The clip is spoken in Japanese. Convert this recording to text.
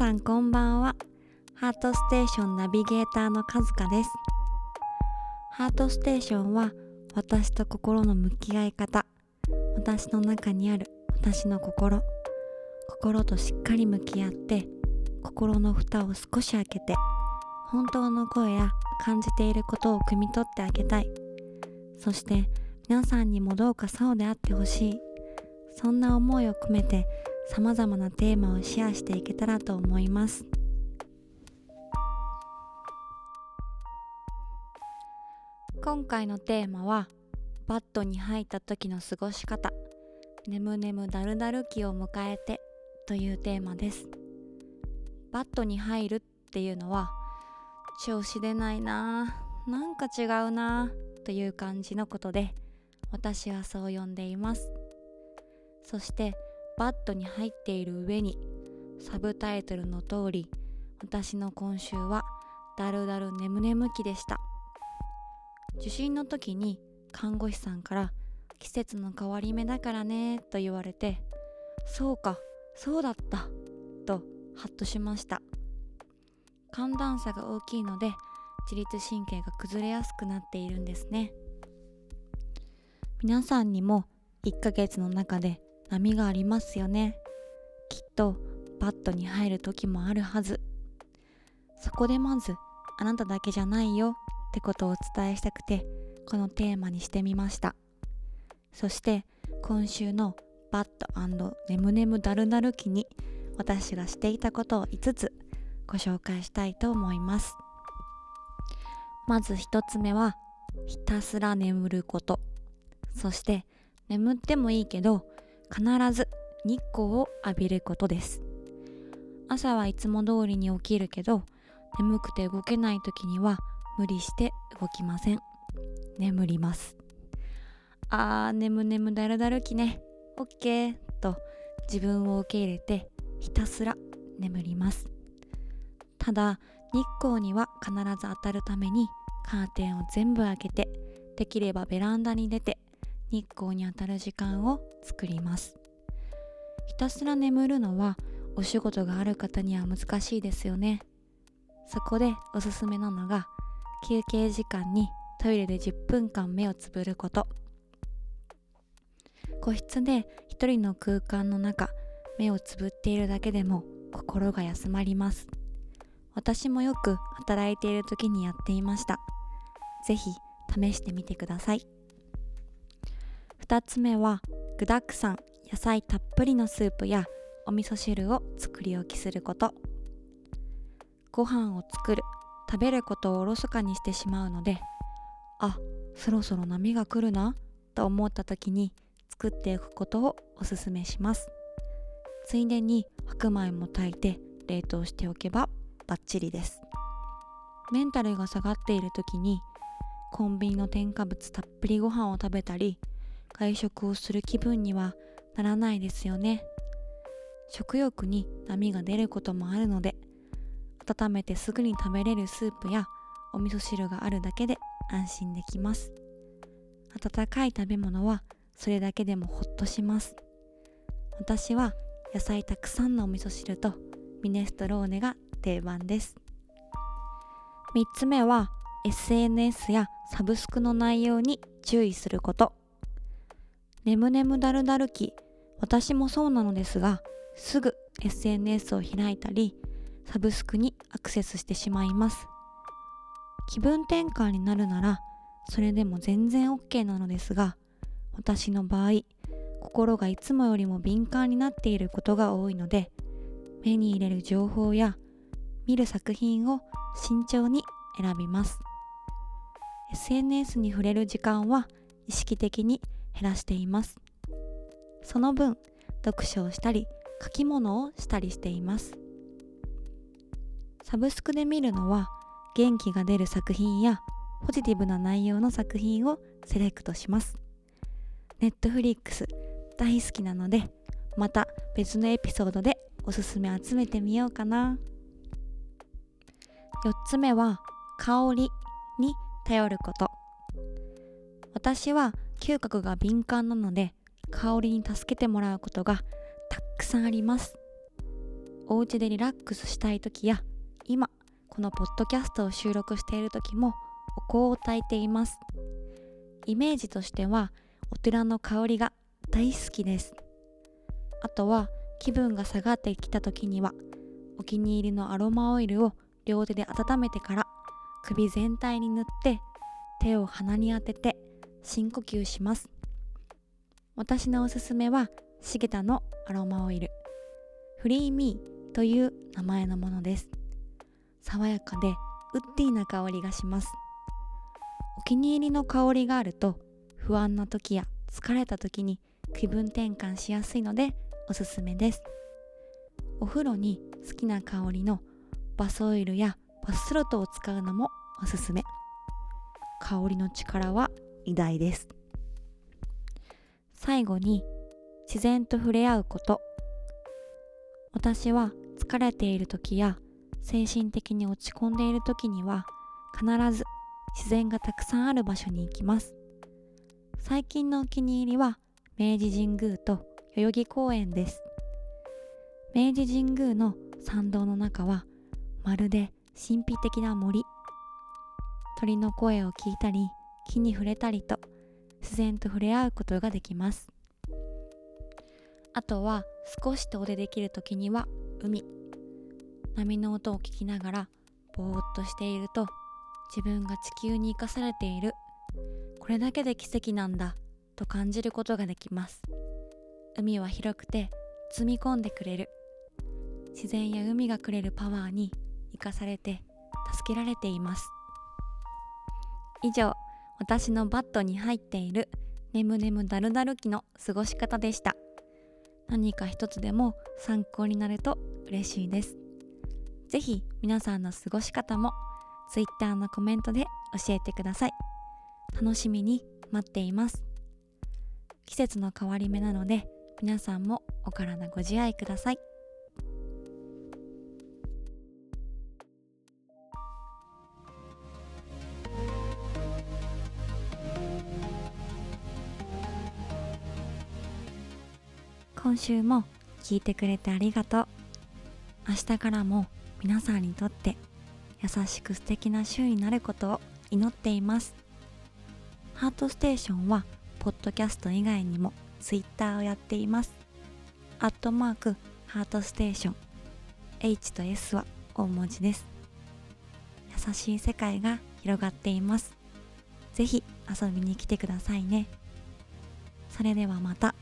さんこんばんは。ハートステーションナビゲーターのカズカです。ハートステーションは私と心の向き合い方。私の中にある私の心。心としっかり向き合って心の蓋を少し開けて本当の声や感じていることを汲み取ってあげたい。そして皆さんにもどうかそうであってほしい。そんな思いを込めて様々なテーマをシェアしていけたらと思います。今回のテーマはバットに入った時の過ごし方。眠眠だるだる期を迎えてというテーマです。バットに入るっていうのは調子出ないななんか違うなという感じのことで私はそう呼んでいます。そしてバットに入っている上にサブタイトルの通り私の今週はだるだる眠眠期でした。受診の時に看護師さんから季節の変わり目だからねと言われてそうかそうだったとハッとしました。寒暖差が大きいので自律神経が崩れやすくなっているんですね。皆さんにも1ヶ月の中で波がありますよね。きっとバットに入る時もあるはず。そこでまずあなただけじゃないよってことをお伝えしたくてこのテーマにしてみました。そして今週のバットネムネムダルダル期に私がしていたことを5つご紹介したいと思います。まず1つ目はひたすら眠ること。そして眠ってもいいけど必ず日光を浴びることです。朝はいつも通りに起きるけど眠くて動けない時には無理して動きません。眠ります。あー眠眠だるだるきね。オッケーと自分を受け入れてひたすら眠ります。ただ日光には必ず当たるためにカーテンを全部開けてできればベランダに出て日光に当たる時間を作ります。ひたすら眠るのはお仕事がある方には難しいですよね。そこでおすすめなのが休憩時間にトイレで10分間目をつぶること。個室で一人の空間の中目をつぶっているだけでも心が休まります。私もよく働いている時にやっていました。是非試してみてください。2つ目は具だくさん野菜たっぷりのスープやお味噌汁を作り置きすること。ご飯を作る食べることをおろそかにしてしまうのであそろそろ波が来るなと思った時に作っていくことをおすすめします。ついでに白米も炊いて冷凍しておけばバッチリです。メンタルが下がっている時にコンビニの添加物たっぷりご飯を食べたり外食をする気分にはならないですよね。食欲に波が出ることもあるので温めてすぐに食べれるスープやお味噌汁があるだけで安心できます。温かい食べ物はそれだけでもほっとします。私は野菜たくさんのお味噌汁とミネストローネが定番です。3つ目は SNS やサブスクの内容に注意すること。ねむむだるだる期私もそうなのですがすぐ SNS を開いたりサブスクにアクセスしてしまいます。気分転換になるならそれでも全然 OK なのですが私の場合心がいつもよりも敏感になっていることが多いので目に入れる情報や見る作品を慎重に選びます。SNS に触れる時間は意識的に減らしています。その分読書をしたり書き物をしたりしています。サブスクで見るのは元気が出る作品やポジティブな内容の作品をセレクトします。ネットフリックス大好きなのでまた別のエピソードでおすすめ集めてみようかな。4つ目は香りに頼ること。私は嗅覚が敏感なので香りに助けてもらうことがたくさんあります。お家でリラックスしたい時や今このポッドキャストを収録している時もお香を焚いています。イメージとしてはお寺の香りが大好きです。あとは気分が下がってきた時にはお気に入りのアロマオイルを両手で温めてから首全体に塗って手を鼻に当てて深呼吸します。私のおすすめはシゲタのアロマオイル。フリーミーという名前のものです。爽やかでウッディな香りがします。お気に入りの香りがあると不安な時や疲れた時に気分転換しやすいのでおすすめです。お風呂に好きな香りのバスオイルやバスソルトを使うのもおすすめ。香りの力は偉大です。最後に自然と触れ合うこと。私は疲れている時や精神的に落ち込んでいる時には必ず自然がたくさんある場所に行きます。最近のお気に入りは明治神宮と代々木公園です。明治神宮の参道の中はまるで神秘的な森。鳥の声を聞いたり木に触れたりと自然と触れ合うことができます。あとは少し遠出できる時には海。波の音を聞きながらぼーっとしていると自分が地球に生かされている。これだけで奇跡なんだと感じることができます。海は広くて積み込んでくれる。自然や海がくれるパワーに生かされて助けられています。以上私のバットに入っているねむねむだるだる期の過ごし方でした。何か一つでも参考になると嬉しいです。是非皆さんの過ごし方も Twitter のコメントで教えてください。楽しみに待っています。季節の変わり目なので皆さんもお体ご自愛ください。今週も聞いてくれてありがとう。明日からも皆さんにとって優しく素敵な週になることを祈っています。ハートステーションはポッドキャスト以外にもツイッターをやっています。アットマークハートステーション H と S は大文字です。優しい世界が広がっています。ぜひ遊びに来てくださいね。それではまた。